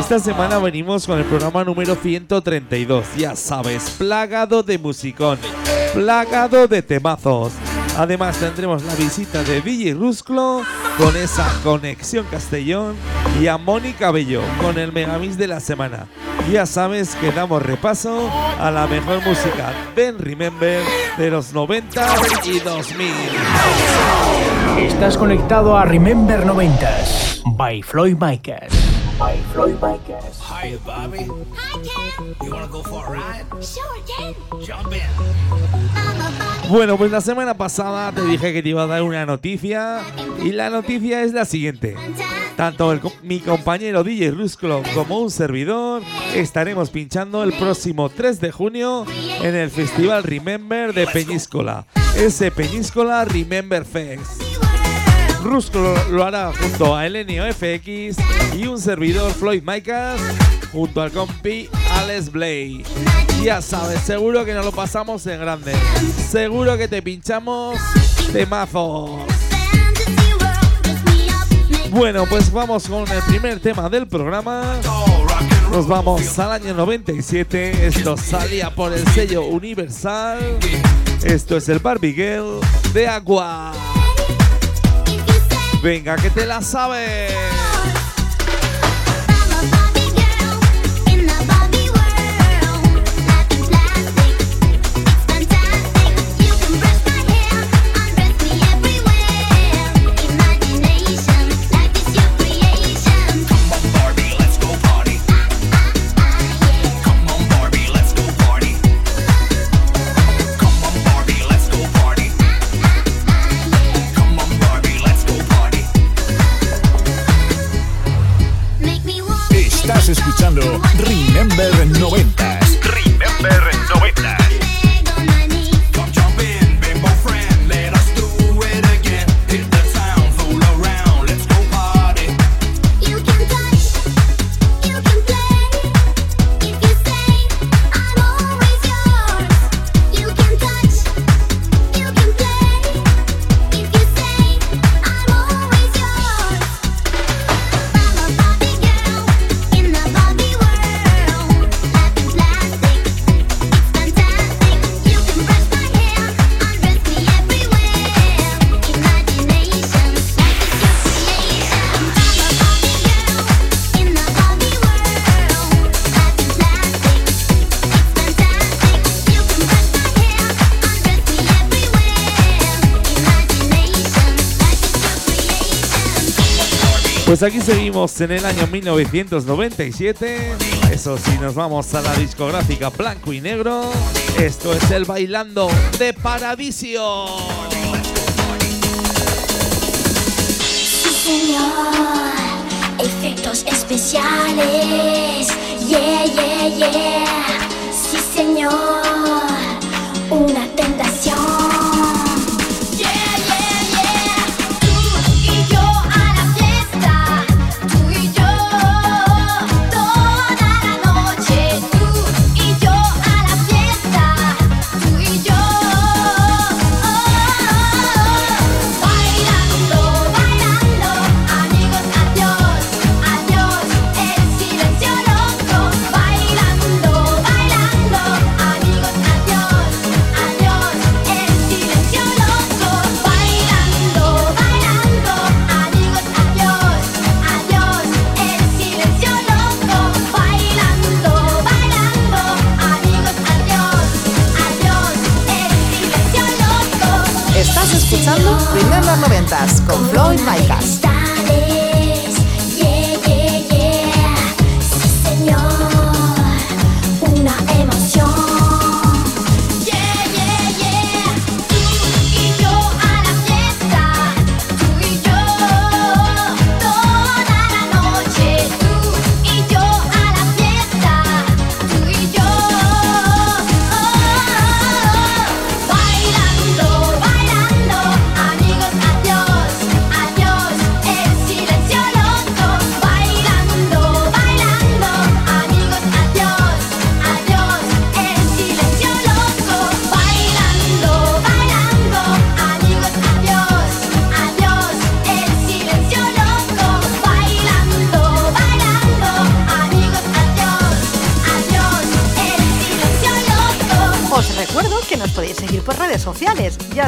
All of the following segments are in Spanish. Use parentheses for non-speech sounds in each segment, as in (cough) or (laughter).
Esta semana venimos con el programa número 132, ya sabes, plagado de musicón, plagado de temazos. Además tendremos la visita de DJ Rusclo con esa conexión Castellón y a Mónica Bello con el megamix de la semana. Ya sabes que damos repaso a la mejor música del Remember de los 90 y 2000. Estás conectado a Remember 90s by Floyd Micas. By Floyd Micas. Hi, Bobby. Hi, Ken. You wanna go for a ride? Sure, Ken. Jump in. I'm a Bobby. Bueno, pues la semana pasada te dije que te iba a dar una noticia y la noticia es la siguiente. Tanto el mi compañero DJ Rusclo como un servidor estaremos pinchando el próximo 3 de junio en el Festival Remember de Peñíscola. Ese Peñíscola Remember Fest. Rusclo lo hará junto a Elenio FX y un servidor Floyd Micas junto al compi Alex Blay. Ya sabes, seguro que nos lo pasamos en grande. Seguro que te pinchamos temazos. Bueno, pues vamos con el primer tema del programa. Nos vamos al año 97. Esto salía por el sello Universal. Esto es el Barbie Girl de Agua. Venga, que te la sabes. Remember 90s. Pues aquí seguimos en el año 1997. Eso sí, nos vamos a la discográfica blanco y negro. Esto es el Bailando de Paradiso. Sí, señor. Efectos especiales. Yeah, yeah, yeah. Sí, señor. Una tentación. Noventas con Floyd Micas.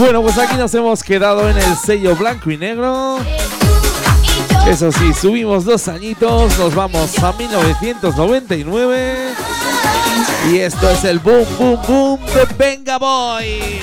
Bueno, pues aquí nos hemos quedado en el sello blanco y negro. Eso sí, subimos dos añitos, nos vamos a 1999. Y esto es el boom, boom, boom de Venga Boy.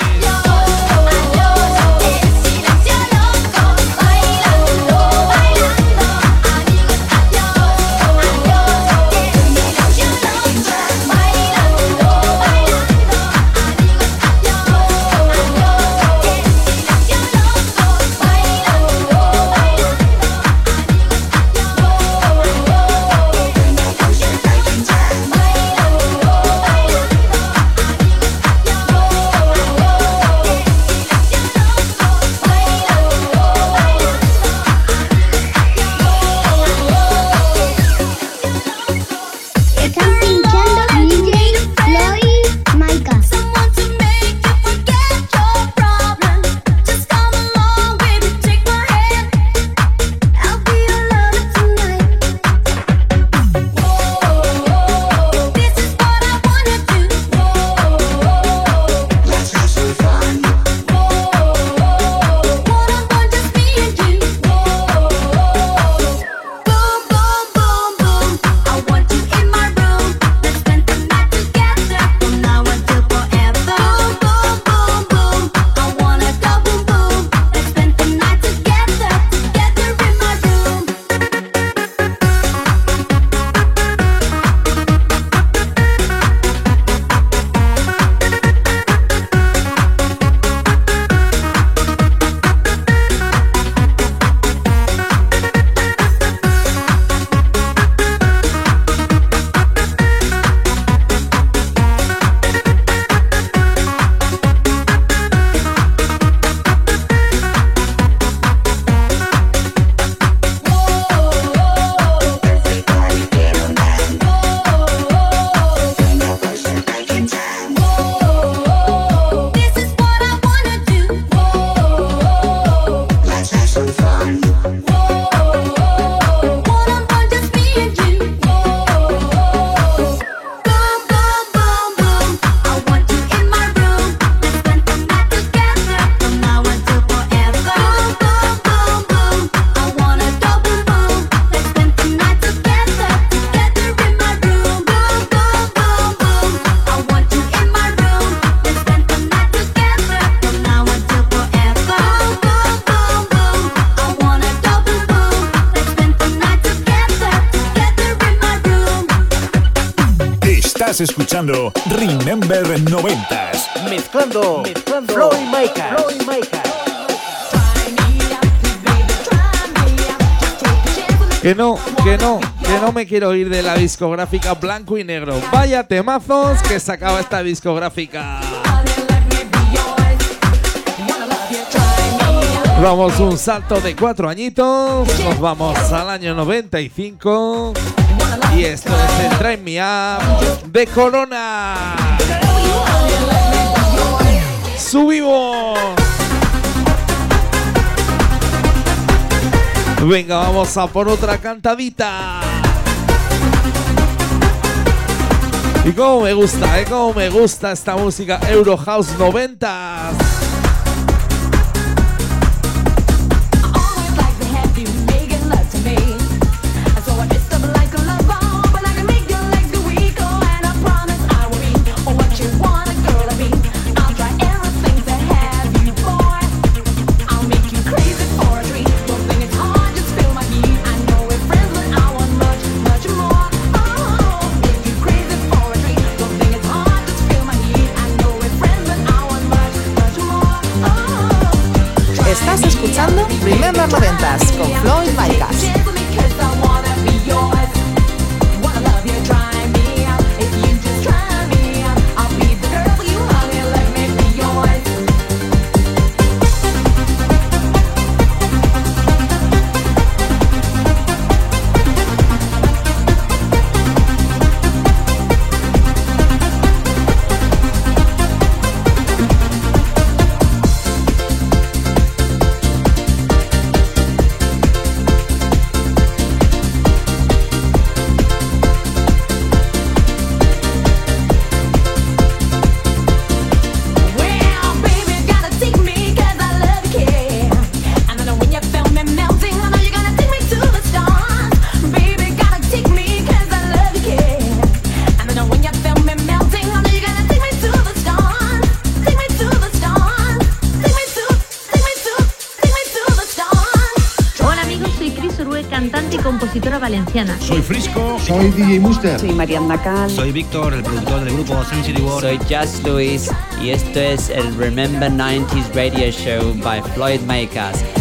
Escuchando Remember 90s. Mezclando, mezclando Floyd Micah. Floyd Micah. Que no, que no, que no me quiero ir de la discográfica blanco y negro. Vaya temazos que sacaba esta discográfica. Vamos un salto de cuatro añitos, nos vamos al año 95 y esto es el Train Me Up de Corona. Subimos. Venga, vamos a por otra cantadita. Y cómo me gusta, ¿eh? Cómo me gusta esta música Eurohouse 90. Velasco. Soy Frisco. Soy DJ Muster. Soy Mariana Cal. Soy Víctor, el productor del grupo Sensory World. Soy Just Luis y esto es el Remember 90s Radio Show by Floyd Makers.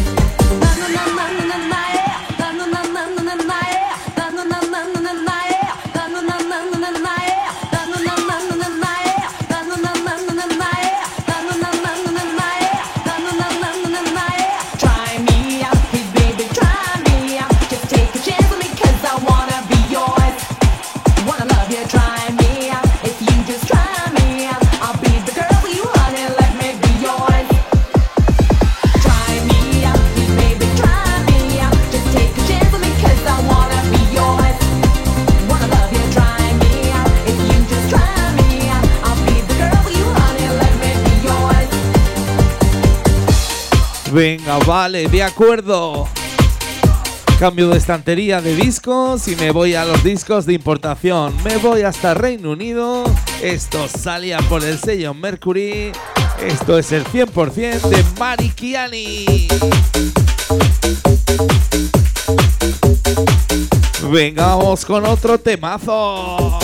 Vale, de acuerdo. Cambio de estantería de discos y me voy a los discos de importación. Me voy hasta Reino Unido. Esto salía por el sello Mercury. Esto es el 100% de Marikiani. Vengamos con otro temazo.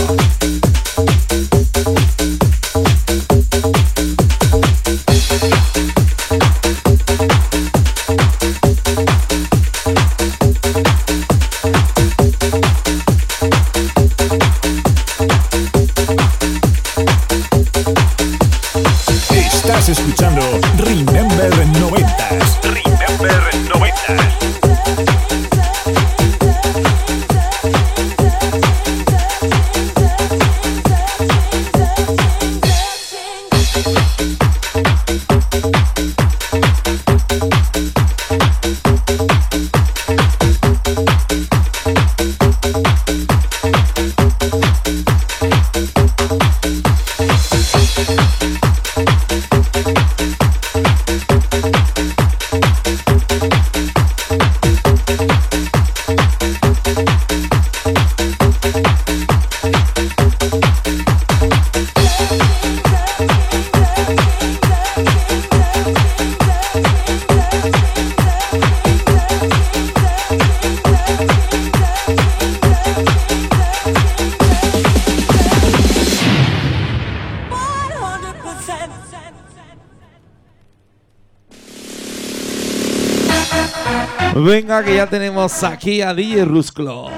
que ya tenemos aquí a DJ Rusclo.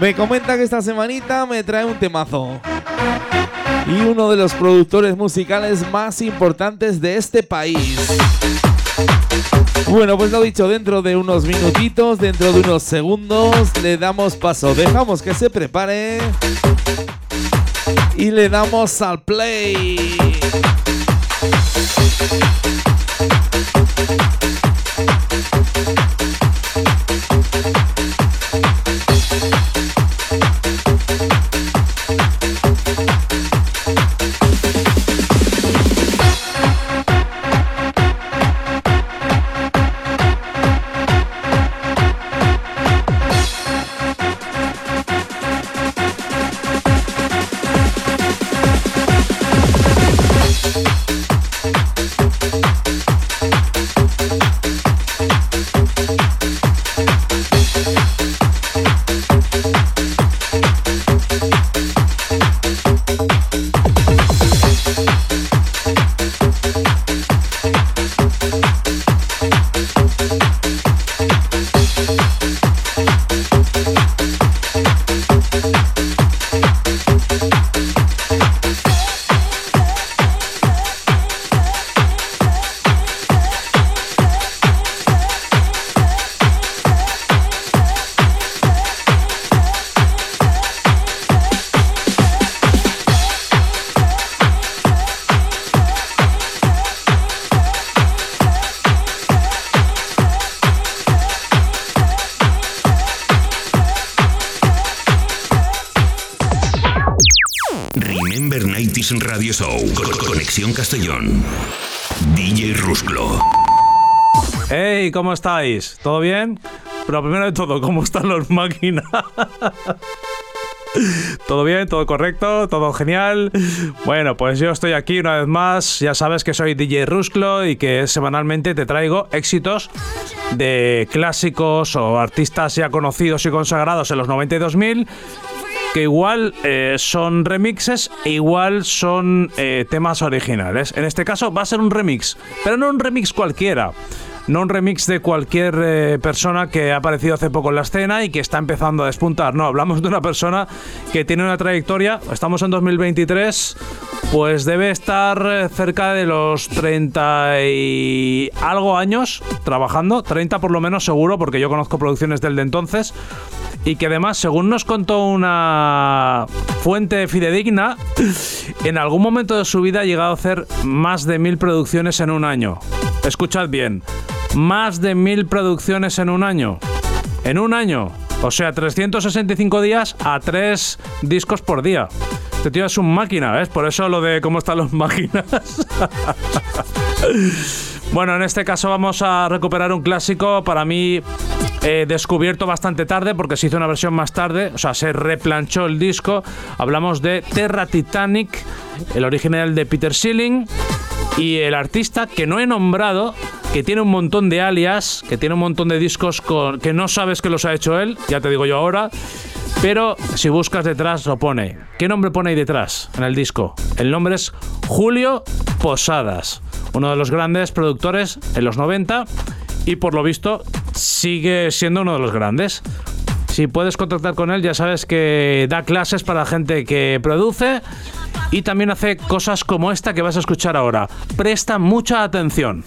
Me comenta que esta semanita me trae un temazo. Y uno de los productores musicales más importantes de este país. Bueno, pues lo dicho, dentro de unos minutitos, dentro de unos segundos, le damos paso. Dejamos que se prepare. Y le damos al play. Radio Show. Con- Conexión Castellón. DJ Rusclo. Hey, ¿cómo estáis? ¿Todo bien? Pero primero de todo, ¿cómo están las máquinas? (laughs) ¿Todo bien? ¿Todo correcto? ¿Todo genial? Bueno, pues yo estoy aquí una vez más. Ya sabes que soy DJ Rusclo y que semanalmente te traigo éxitos de clásicos o artistas ya conocidos y consagrados en los 92.000 que igual eh, son remixes e igual son eh, temas originales. En este caso va a ser un remix, pero no un remix cualquiera. No un remix de cualquier eh, persona que ha aparecido hace poco en la escena y que está empezando a despuntar. No, hablamos de una persona que tiene una trayectoria. Estamos en 2023, pues debe estar cerca de los 30 y algo años trabajando. 30 por lo menos seguro, porque yo conozco producciones del de entonces y que además, según nos contó una fuente fidedigna, en algún momento de su vida ha llegado a hacer más de mil producciones en un año. Escuchad bien, más de mil producciones en un año. En un año. O sea, 365 días a tres discos por día. Este tío es un máquina, ¿ves? Por eso lo de cómo están las máquinas. (laughs) Bueno, en este caso vamos a recuperar un clásico para mí eh, descubierto bastante tarde porque se hizo una versión más tarde, o sea, se replanchó el disco. Hablamos de Terra Titanic, el original de Peter Schilling y el artista que no he nombrado, que tiene un montón de alias, que tiene un montón de discos con, que no sabes que los ha hecho él, ya te digo yo ahora. Pero si buscas detrás lo pone. ¿Qué nombre pone ahí detrás en el disco? El nombre es Julio Posadas, uno de los grandes productores en los 90 y por lo visto sigue siendo uno de los grandes. Si puedes contactar con él, ya sabes que da clases para gente que produce y también hace cosas como esta que vas a escuchar ahora. Presta mucha atención.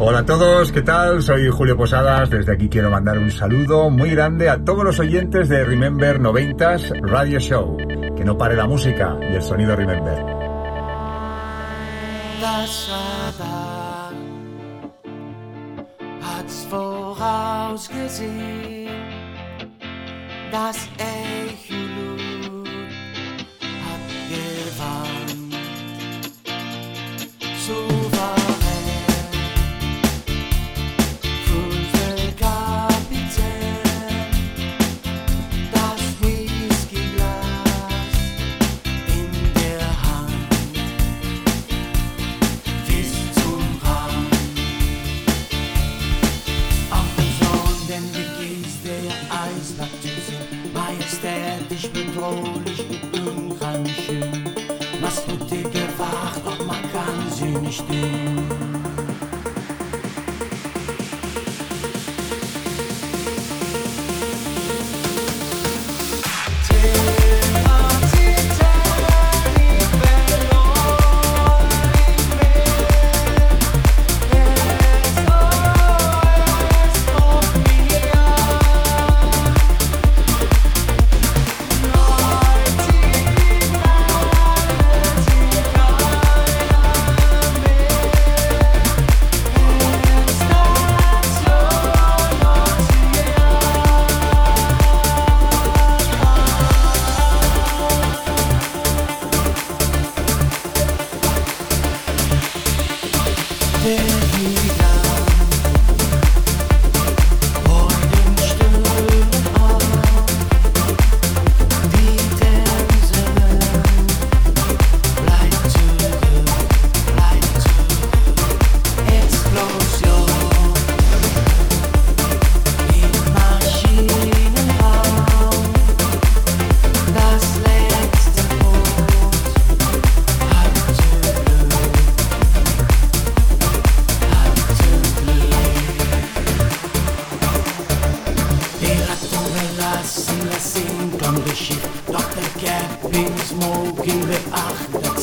Hola a todos, ¿qué tal? Soy Julio Posadas. Desde aquí quiero mandar un saludo muy grande a todos los oyentes de Remember 90s Radio Show. Que no pare la música y el sonido Remember. vorausgesehen, dass er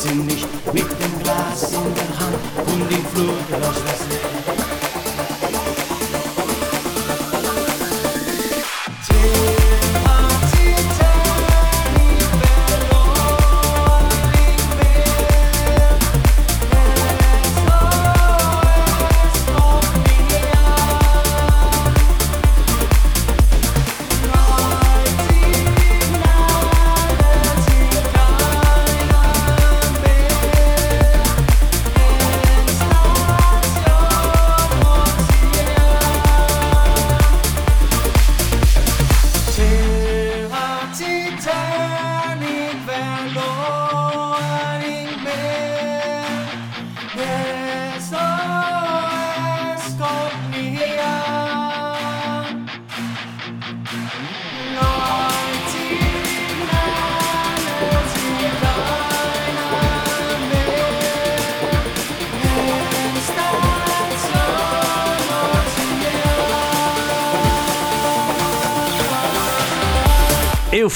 sie nicht. Mit dem Glas in der Hand und die Flut löscht das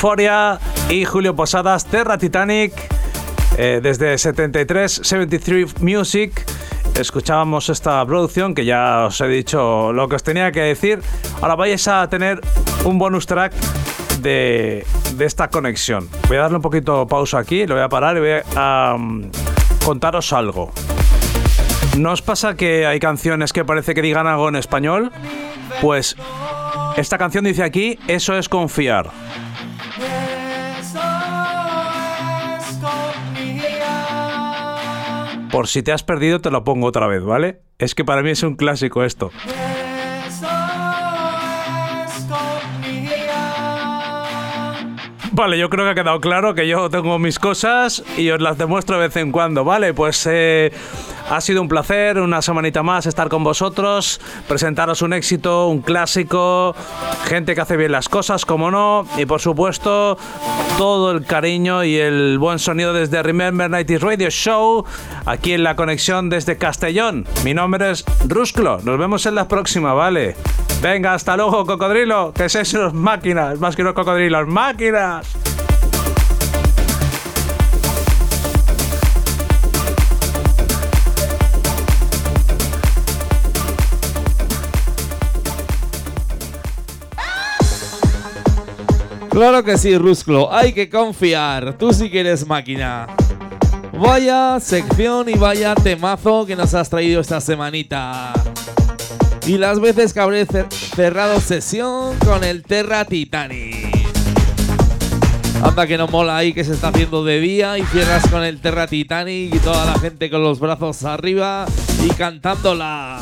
Euforia y Julio Posadas, Terra Titanic, eh, desde 73, 73 Music. Escuchábamos esta producción que ya os he dicho lo que os tenía que decir. Ahora vais a tener un bonus track de, de esta conexión. Voy a darle un poquito pausa aquí, lo voy a parar y voy a um, contaros algo. ¿No os pasa que hay canciones que parece que digan algo en español? Pues esta canción dice aquí, eso es confiar. Por si te has perdido, te lo pongo otra vez, ¿vale? Es que para mí es un clásico esto. Vale, yo creo que ha quedado claro que yo tengo mis cosas y os las demuestro de vez en cuando, ¿vale? Pues eh, ha sido un placer, una semanita más estar con vosotros, presentaros un éxito, un clásico, gente que hace bien las cosas, como no, y por supuesto todo el cariño y el buen sonido desde Remember 90s Radio Show, aquí en la conexión desde Castellón. Mi nombre es Rusclo, nos vemos en la próxima, ¿vale? Venga, hasta luego, cocodrilo, que es eso, máquinas, más que unos cocodrilos, máquinas. Claro que sí, Rusclo, hay que confiar. Tú sí que eres máquina. Vaya sección y vaya temazo que nos has traído esta semanita. Y las veces que habré cer- cerrado sesión con el Terra Titanic. Anda que no mola ahí que se está haciendo de día y cierras con el Terra Titanic y toda la gente con los brazos arriba y cantándola.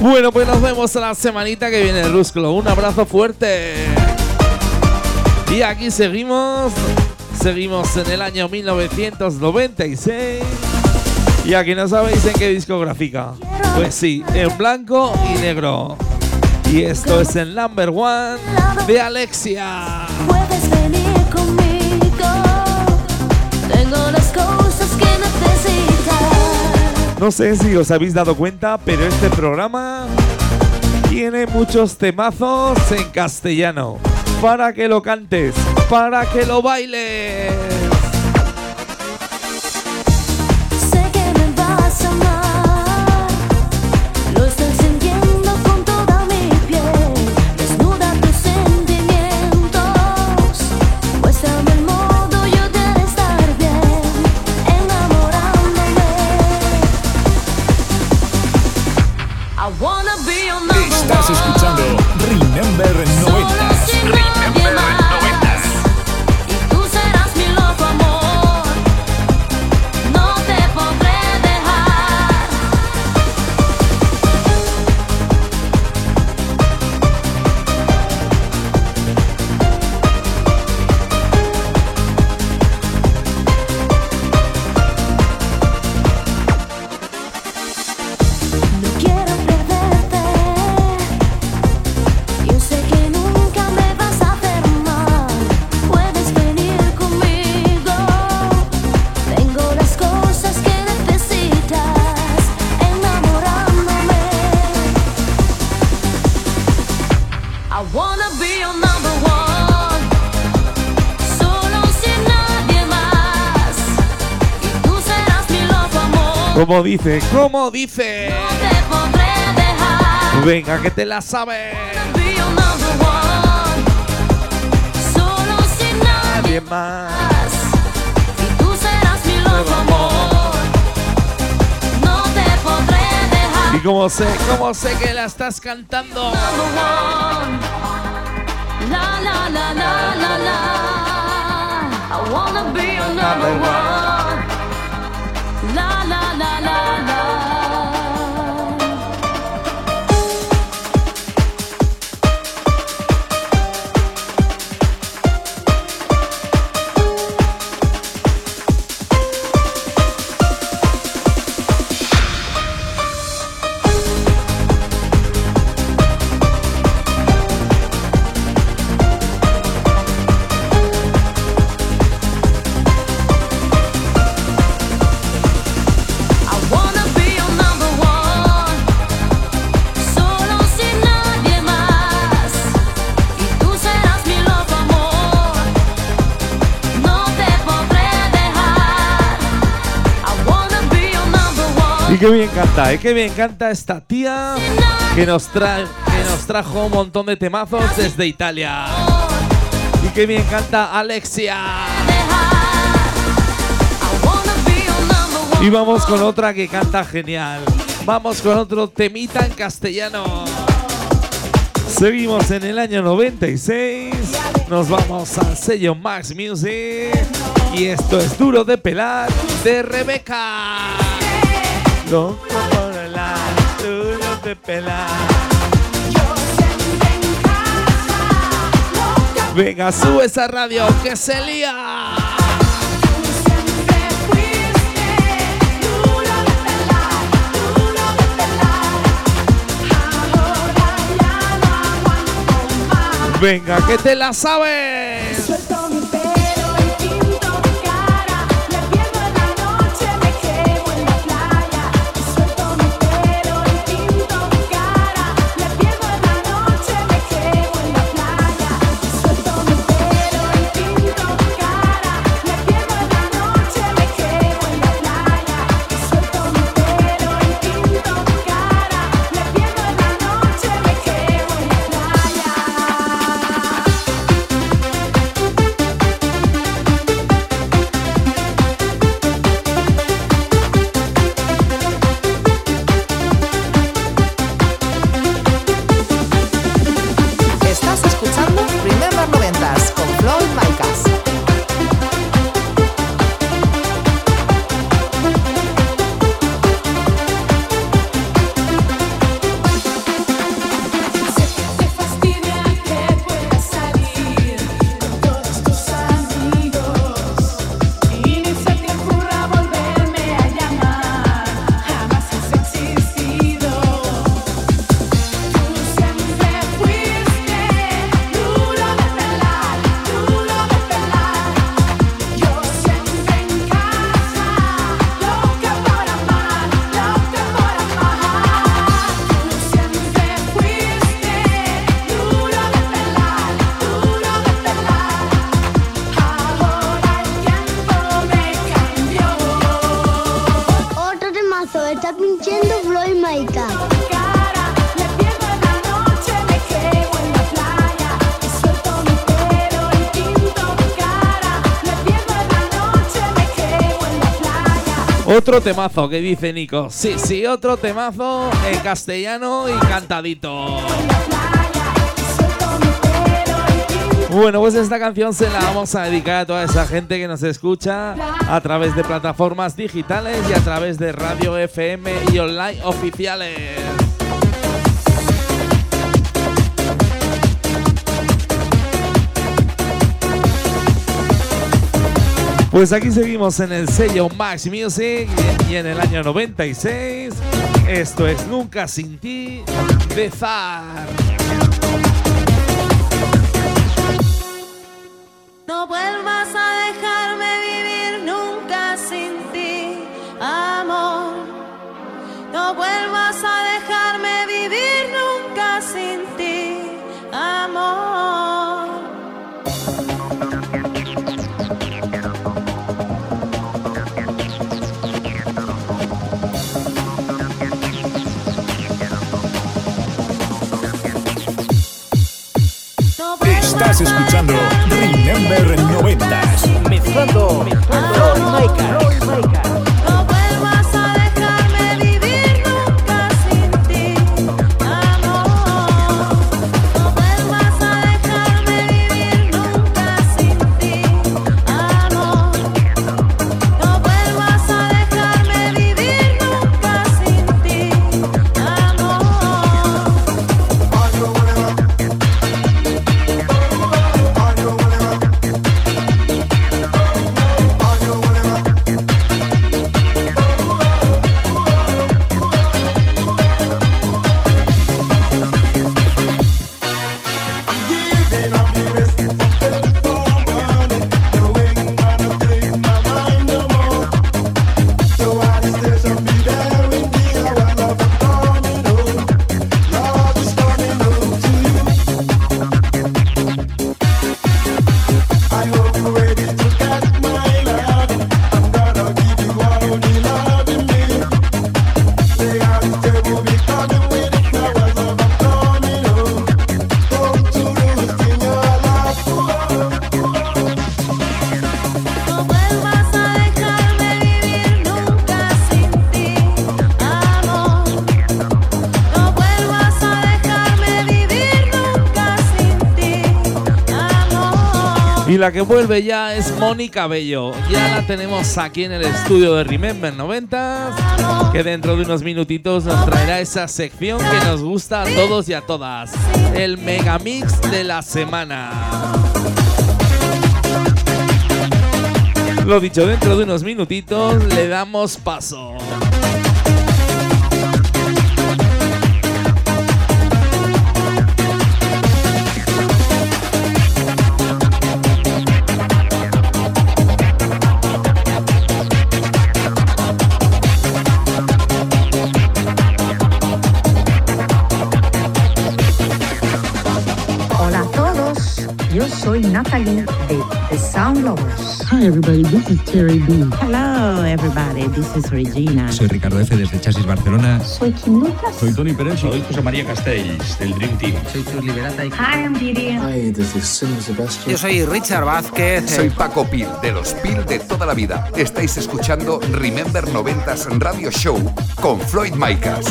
Bueno, pues nos vemos la semanita que viene, Rusclo. Un abrazo fuerte. Y aquí seguimos. Seguimos en el año 1996. Y aquí no sabéis en qué discográfica. Pues sí, en blanco y negro. Y esto es el number one de Alexia. No sé si os habéis dado cuenta, pero este programa tiene muchos temazos en castellano. Para que lo cantes, para que lo bailes. Como dice, como dice. Te podré dejar. Venga, que te la sabes. Solo sin nadie más. Y tú serás mi loco amor. No te podré dejar. Y como sé, como sé que la estás cantando. La la la la la la. I wanna be your number one. La la la la la. Qué bien canta, ¿eh? Qué bien canta esta tía que nos, trae, que nos trajo un montón de temazos desde Italia. Y qué bien canta Alexia. Y vamos con otra que canta genial. Vamos con otro temita en castellano. Seguimos en el año 96. Nos vamos al sello Max Music. Y esto es duro de pelar de Rebeca. Venga, sube esa radio que se lía. Venga, que te la sabes. Otro temazo que dice Nico. Sí, sí, otro temazo en castellano y cantadito. Bueno, pues esta canción se la vamos a dedicar a toda esa gente que nos escucha a través de plataformas digitales y a través de radio FM y online oficiales. Pues aquí seguimos en el sello Max Music y en el año 96. Esto es Nunca sin ti de Zar. Estás escuchando Remember 90s. Mezclando Floyd Micas. La que vuelve ya es Mónica Bello. Ya la tenemos aquí en el estudio de Remember 90 que dentro de unos minutitos nos traerá esa sección que nos gusta a todos y a todas. El Megamix de la semana. Lo dicho, dentro de unos minutitos le damos paso. Soy Natalie de The Sound Lovers. Hi everybody, this is Terry B. Hello everybody, this is Regina. Soy Ricardo F. desde Chasis Barcelona. Soy Kim Lucas. Soy Tony Pérez. Soy José María Castells, del Dream Team. Soy Cruz Liberata. Hi, I'm Vivian. Hi, this is Sebastián. Yo soy Richard Vázquez. Soy Paco Pil, de los Pil de toda la vida. Estáis escuchando Remember 90s Radio Show con Floyd Micas.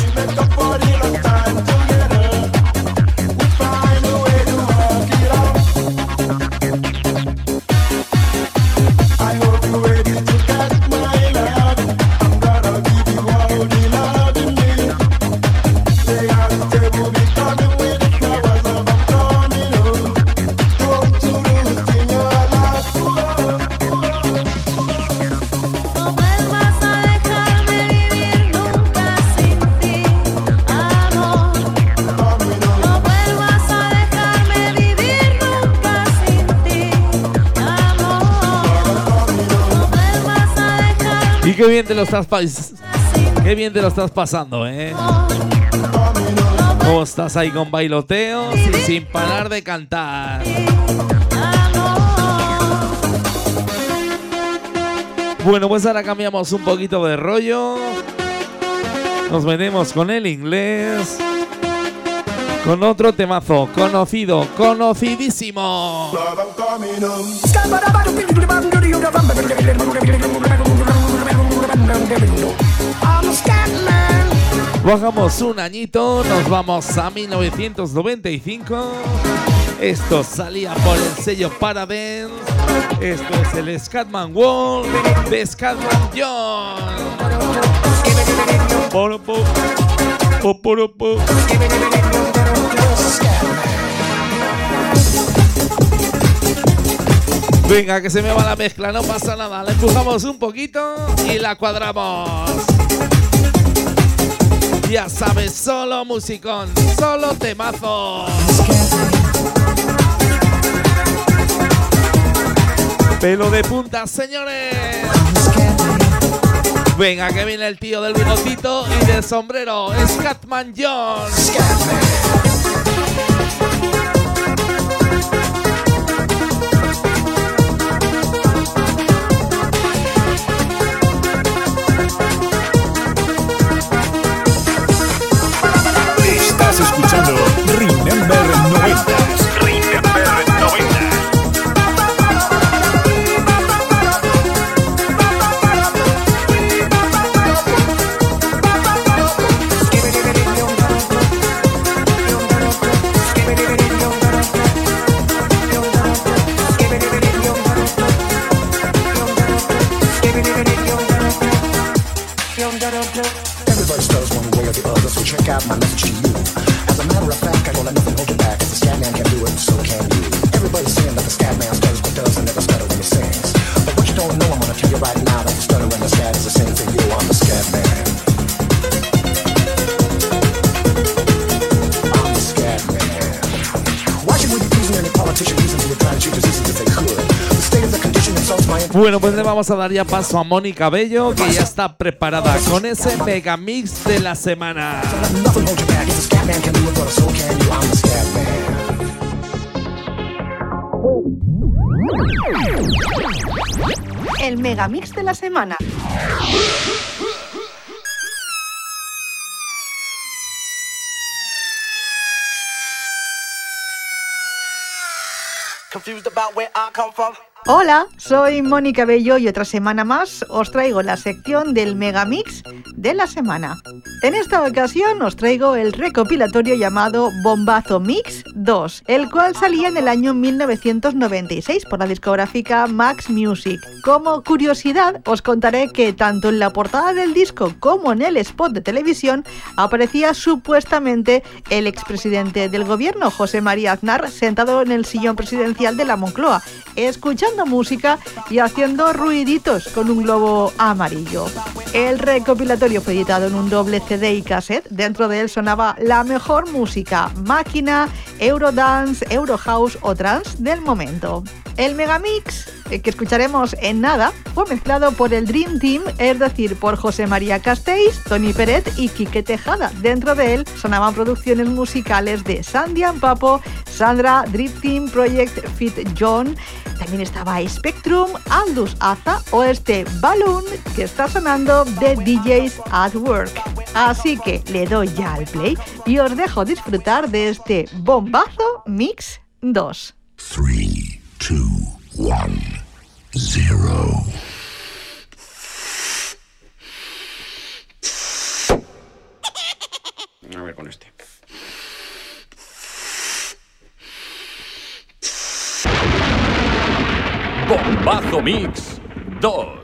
Qué bien te lo estás pasando, ¿eh? ¿Cómo estás ahí con bailoteos y sin parar de cantar? Bueno, pues ahora cambiamos un poquito de rollo. Nos metemos con el inglés. Con otro temazo conocido, conocidísimo. Bajamos un añito, nos vamos a 1995. Esto salía por el sello Paradance. Esto es el Scatman Wall de Scatman John. Venga, que se me va la mezcla, no pasa nada. La empujamos un poquito y la cuadramos. Ya sabes, solo musicón, solo temazo. Pelo de punta, señores. Venga, que viene el tío del bigotito y del sombrero, Scatman John. Vamos a dar ya paso a Mónica Bello, que ya está preparada con ese megamix de la semana. El megamix de la semana. Confused about where I come from. Hola, soy Mónica Bello y otra semana más os traigo la sección del Megamix de la semana. En esta ocasión os traigo el recopilatorio llamado Bombazo Mix 2, el cual salía en el año 1996 por la discográfica Max Music. Como curiosidad, os contaré que tanto en la portada del disco como en el spot de televisión aparecía supuestamente el expresidente del gobierno, José María Aznar, sentado en el sillón presidencial de la Moncloa, música y haciendo ruiditos con un globo amarillo. El recopilatorio fue editado en un doble CD y cassette. Dentro de él sonaba la mejor música, máquina, Eurodance, Eurohouse o trance del momento. El Megamix que escucharemos en nada fue mezclado por el Dream Team, es decir, por José María Castells, Tony Peret y Quique Tejada. Dentro de él sonaban producciones musicales de Sandy and Papo, Sandra, Dream Team, Project Fit John, también estaba Spectrum, Aldous Aza o este Balloon que está sonando de DJs at Work. Así que le doy ya al play y os dejo disfrutar de este bombazo Mix 2. Three, two, one, zero. A ver con este. Bombazo Mix 2.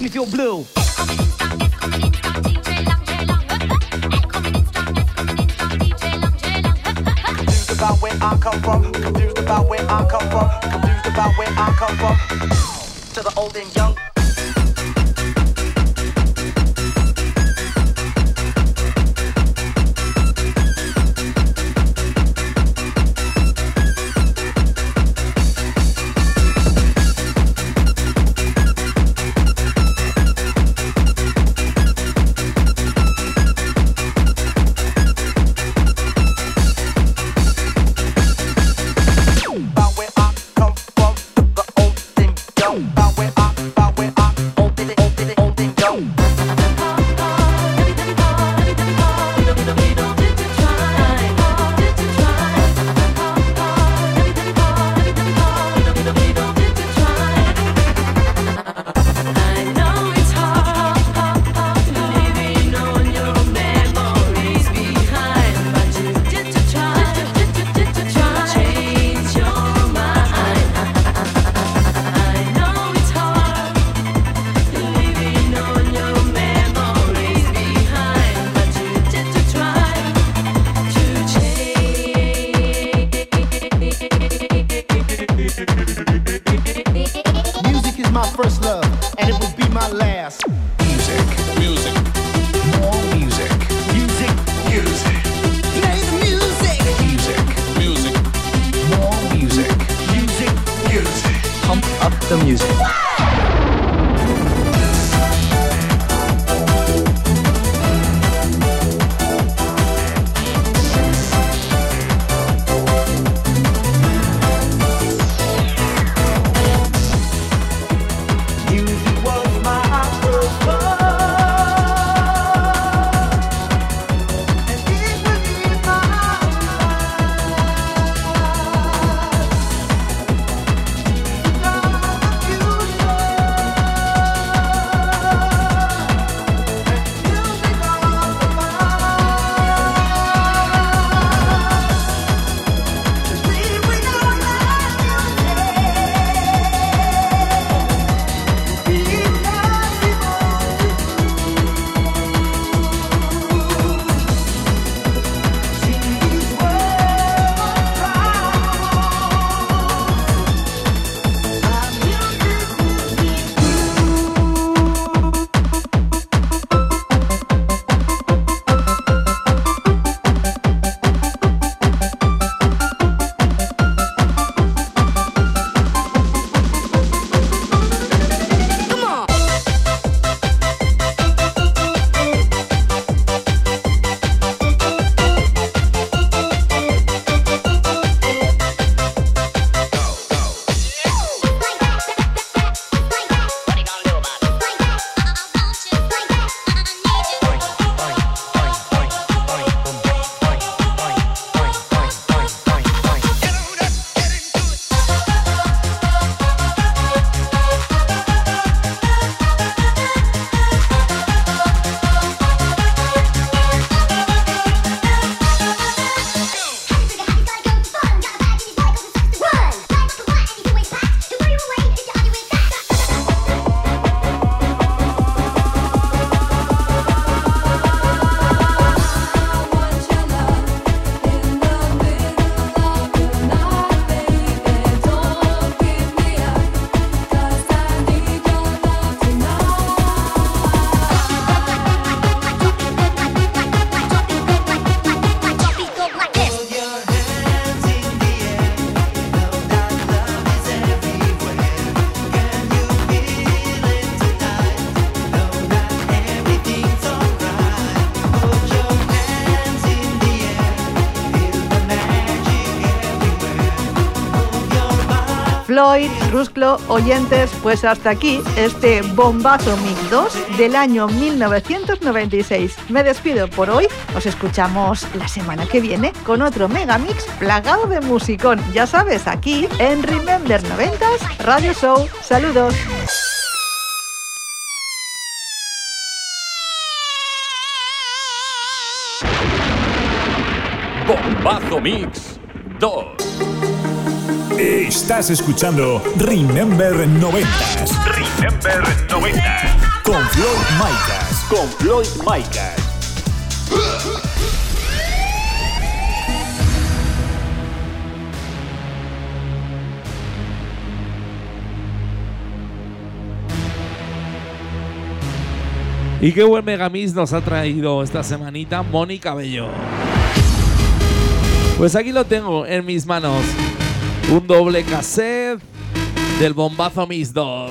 Makes me feel blue. Confused about where I come from. Confused about where I come from. Confused about where I come from. To the old and young. Floyd, Rusclo, oyentes, pues hasta aquí este Bombazo Mix 2 del año 1996. Me despido por hoy, nos escuchamos la semana que viene con otro Megamix plagado de musicón, ya sabes, aquí en Remember 90s Radio Show. Saludos. Bombazo Mix 2. Estás escuchando Remember 90s. Remember 90s. Con Floyd Micas. Con Floyd Micas. Y qué buen Megamix nos ha traído esta semanita Mónica Bello. Pues aquí lo tengo en mis manos. Un doble cassette del Bombazo Mix 2.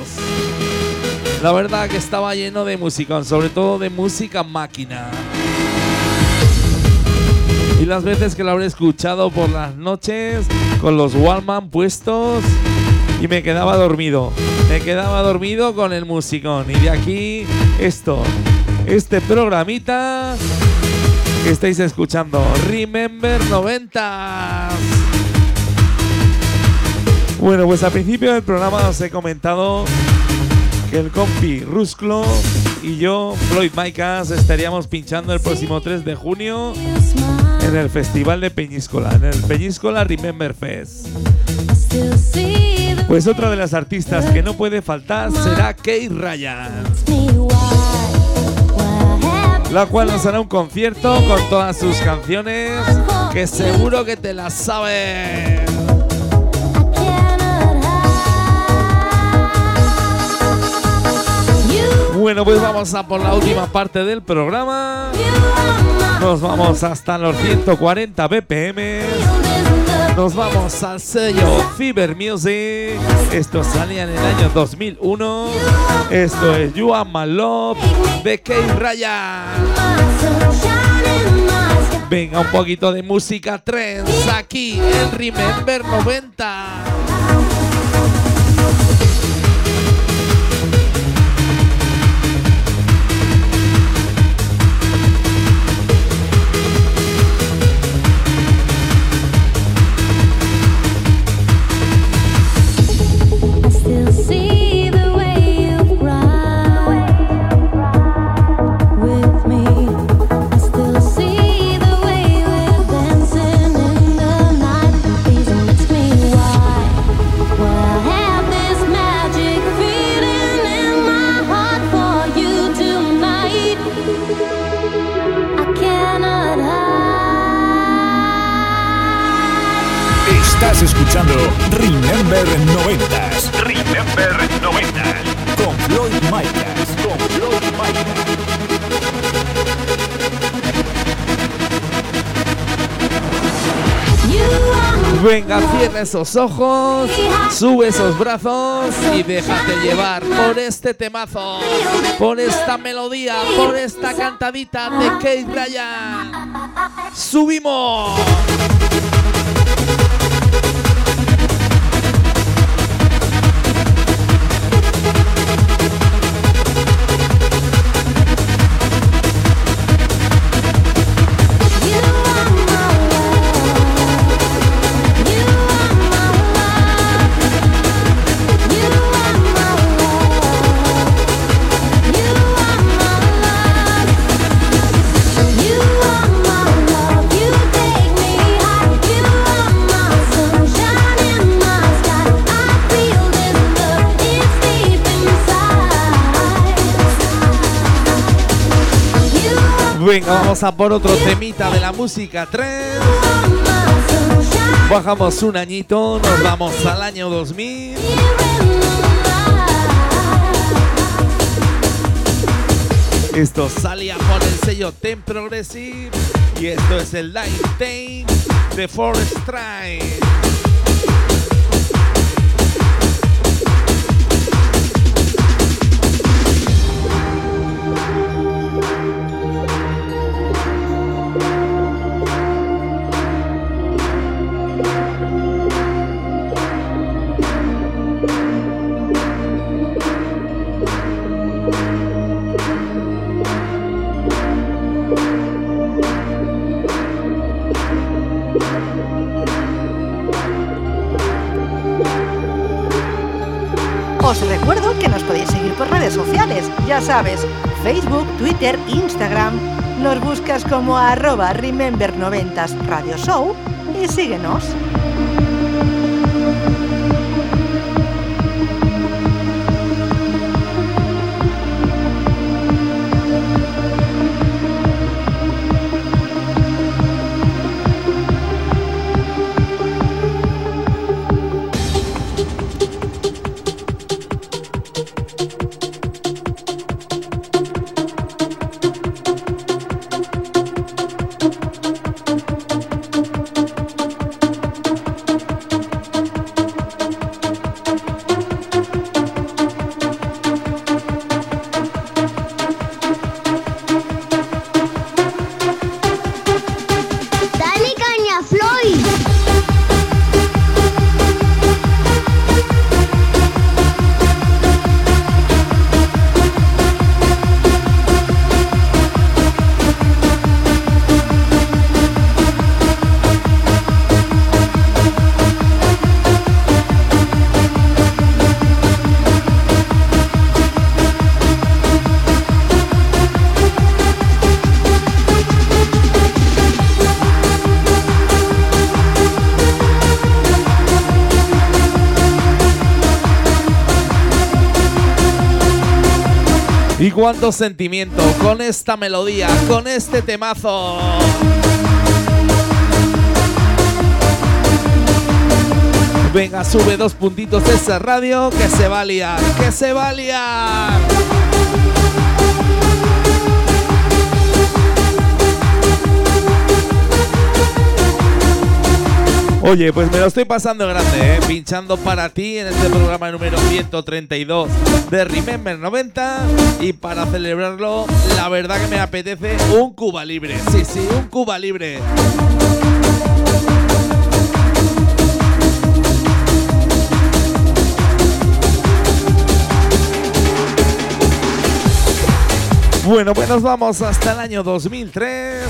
La verdad que estaba lleno de música, sobre todo de música máquina. Y las veces que lo habré escuchado por las noches con los Wallman puestos y me quedaba dormido. Me quedaba dormido con el musicón. Y de aquí esto, este programita que estáis escuchando, Remember 90. Bueno, pues al principio del programa os he comentado que el compi Rusclo y yo, Floyd Micas, estaríamos pinchando el próximo 3 de junio en el Festival de Peñíscola, en el Peñíscola Remember Fest. Pues otra de las artistas que no puede faltar será Kate Ryan, la cual nos hará un concierto con todas sus canciones que seguro que te las sabes. Bueno, pues vamos a por la última parte del programa. Nos vamos hasta los 140 BPM. Nos vamos al sello Fever Music. Esto salía en el año 2001. Esto es You Are My Love de Kate Ryan. Venga, un poquito de música trance aquí en Remember 90. Escuchando Remember 90s. Remember 90s. Con Floyd Micas. Con Floyd Micas. Venga, cierra esos ojos, sube esos brazos y déjate llevar por este temazo, por esta melodía, por esta cantadita de Kate Ryan. ¡Subimos! Venga, vamos a por otro temita de la música 3. Bajamos un añito, nos vamos al año 2000. Esto salía por el sello Ten Progressive y esto es el Light Tame de Forest Strike. Por redes sociales, ya sabes, Facebook, Twitter, Instagram. Nos buscas como arroba Remember90s Radio Show y síguenos. Cuánto sentimiento con esta melodía, con este temazo. Venga, sube dos puntitos de esa radio que se va a liar, que se va a liar. Oye, pues me lo estoy pasando grande, ¿eh? pinchando para ti en este programa número 132 de Remember 90 y para celebrarlo, la verdad que me apetece un Cuba libre. Sí, sí, un Cuba libre. Bueno, pues nos vamos hasta el año 2003.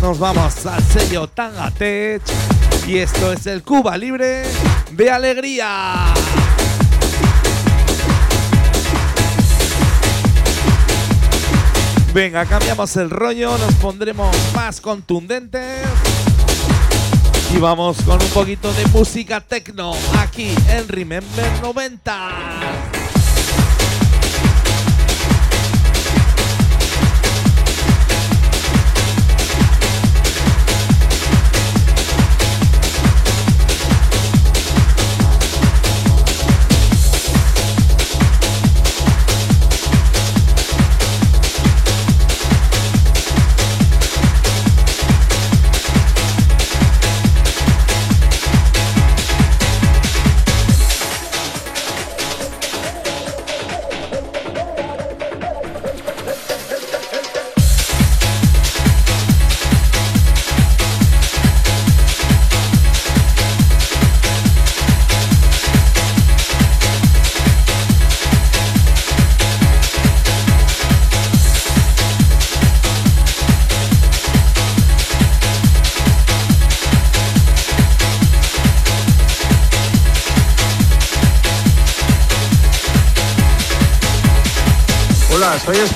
Nos vamos al sello Tangatech. Y esto es el Cuba Libre de Alegría. Venga, cambiamos el rollo, nos pondremos más contundentes. Y vamos con un poquito de música techno aquí en Remember 90.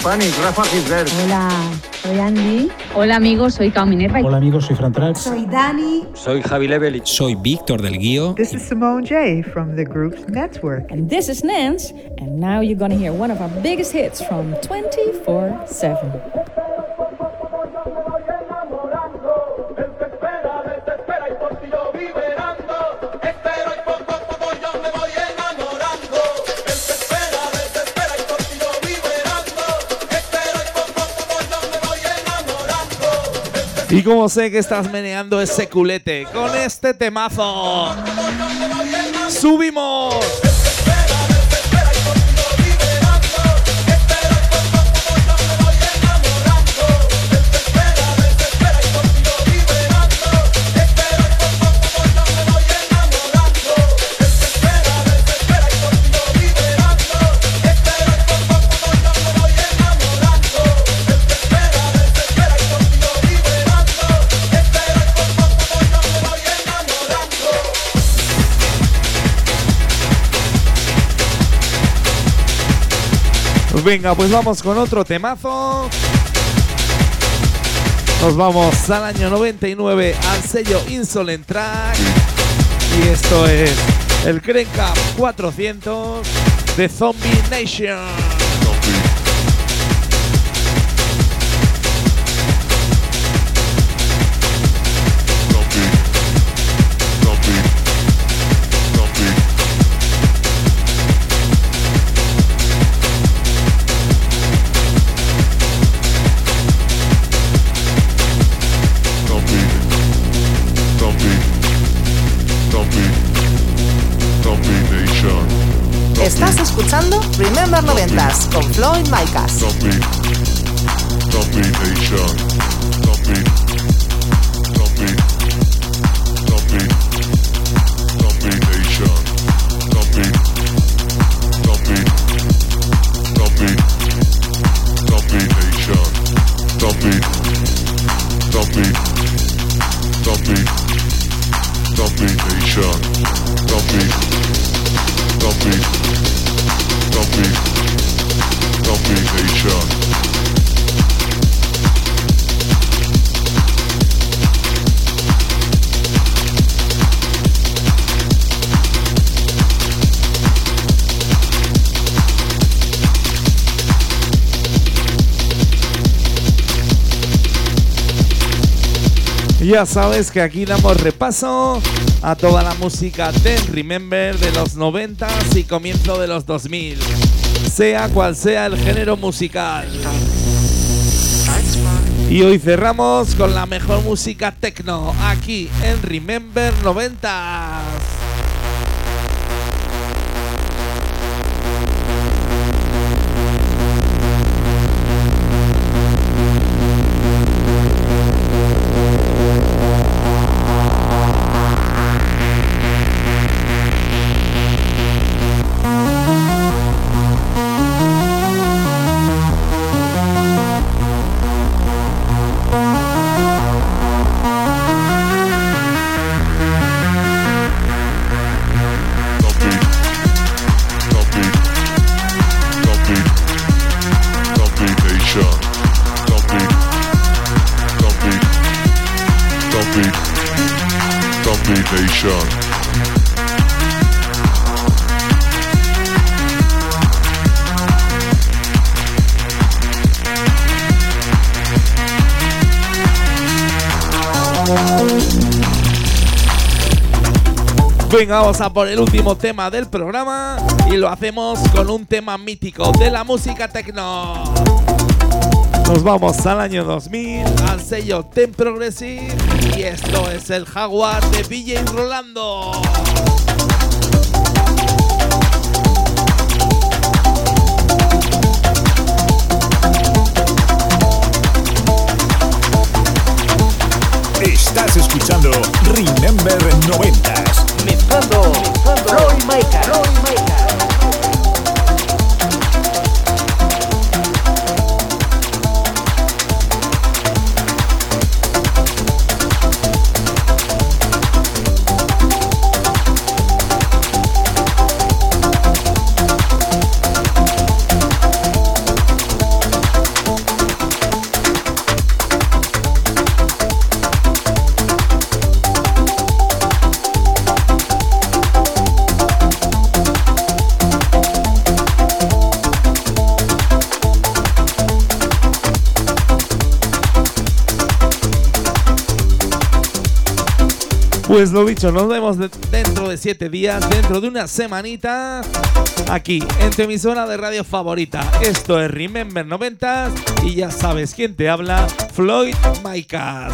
Hola, Spanish, Rafa Gisbert. Hola, soy Andy. Hola amigos, soy Cao Minerva. Hola amigos, soy Fran Trax. Soy Dani. Soy Javi Levelich. Soy Víctor del Guío. This is Simone J from the group's Network. And this is Nance, and now you're gonna hear one of our biggest hits from 24 Y como sé que estás meneando ese culete con este temazo. ¡Subimos! Venga, pues vamos con otro temazo. Nos vamos al año 99 al sello Insolent Track. Y esto es el Up 400 de Zombie Nation. Estás escuchando Remember Noventas con Floyd Micas. Copy. Copy. Copy nature. Ya sabes que aquí damos repaso a toda la música de Remember de los 90 y comienzo de los 2000, sea cual sea el género musical. Y hoy cerramos con la mejor música techno aquí en Remember 90. Venga, vamos a por el último tema del programa y lo hacemos con un tema mítico de la música techno. Nos vamos al año 2000, al sello Ten Progressive y esto es el Jaguar de DJ Rolando. Estás escuchando Remember 90s. Mezclando, mezclando. Floyd Micas. Floyd Pues lo dicho, nos vemos de- dentro de siete días, dentro de una semanita, aquí, en tu emisora de radio favorita. Esto es Remember 90 y ya sabes quién te habla, Floyd Micas.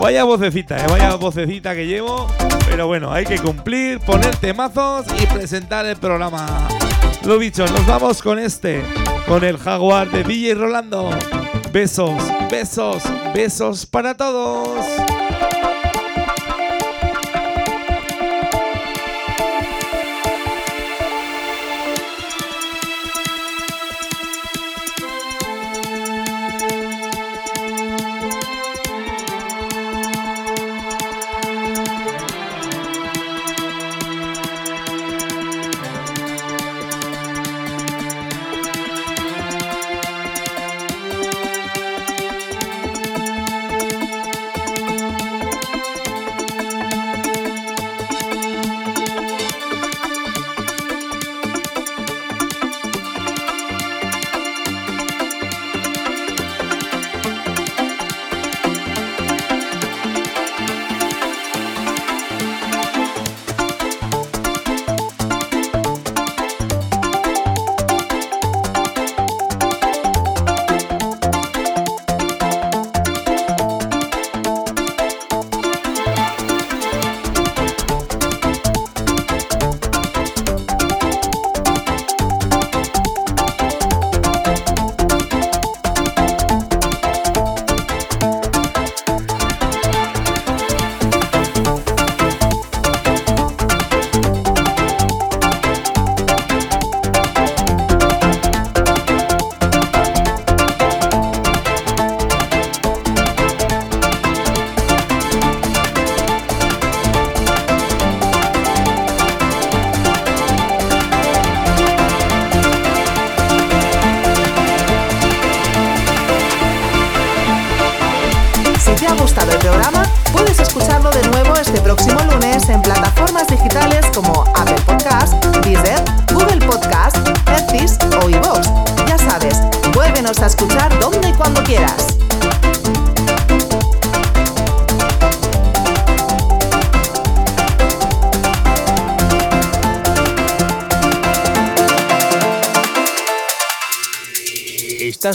Vaya vocecita, eh, vaya vocecita que llevo, pero bueno, hay que cumplir, poner temazos y presentar el programa. Lo dicho, nos vamos con este, con el Jaguar de DJ Rolando. Besos, besos, besos para todos.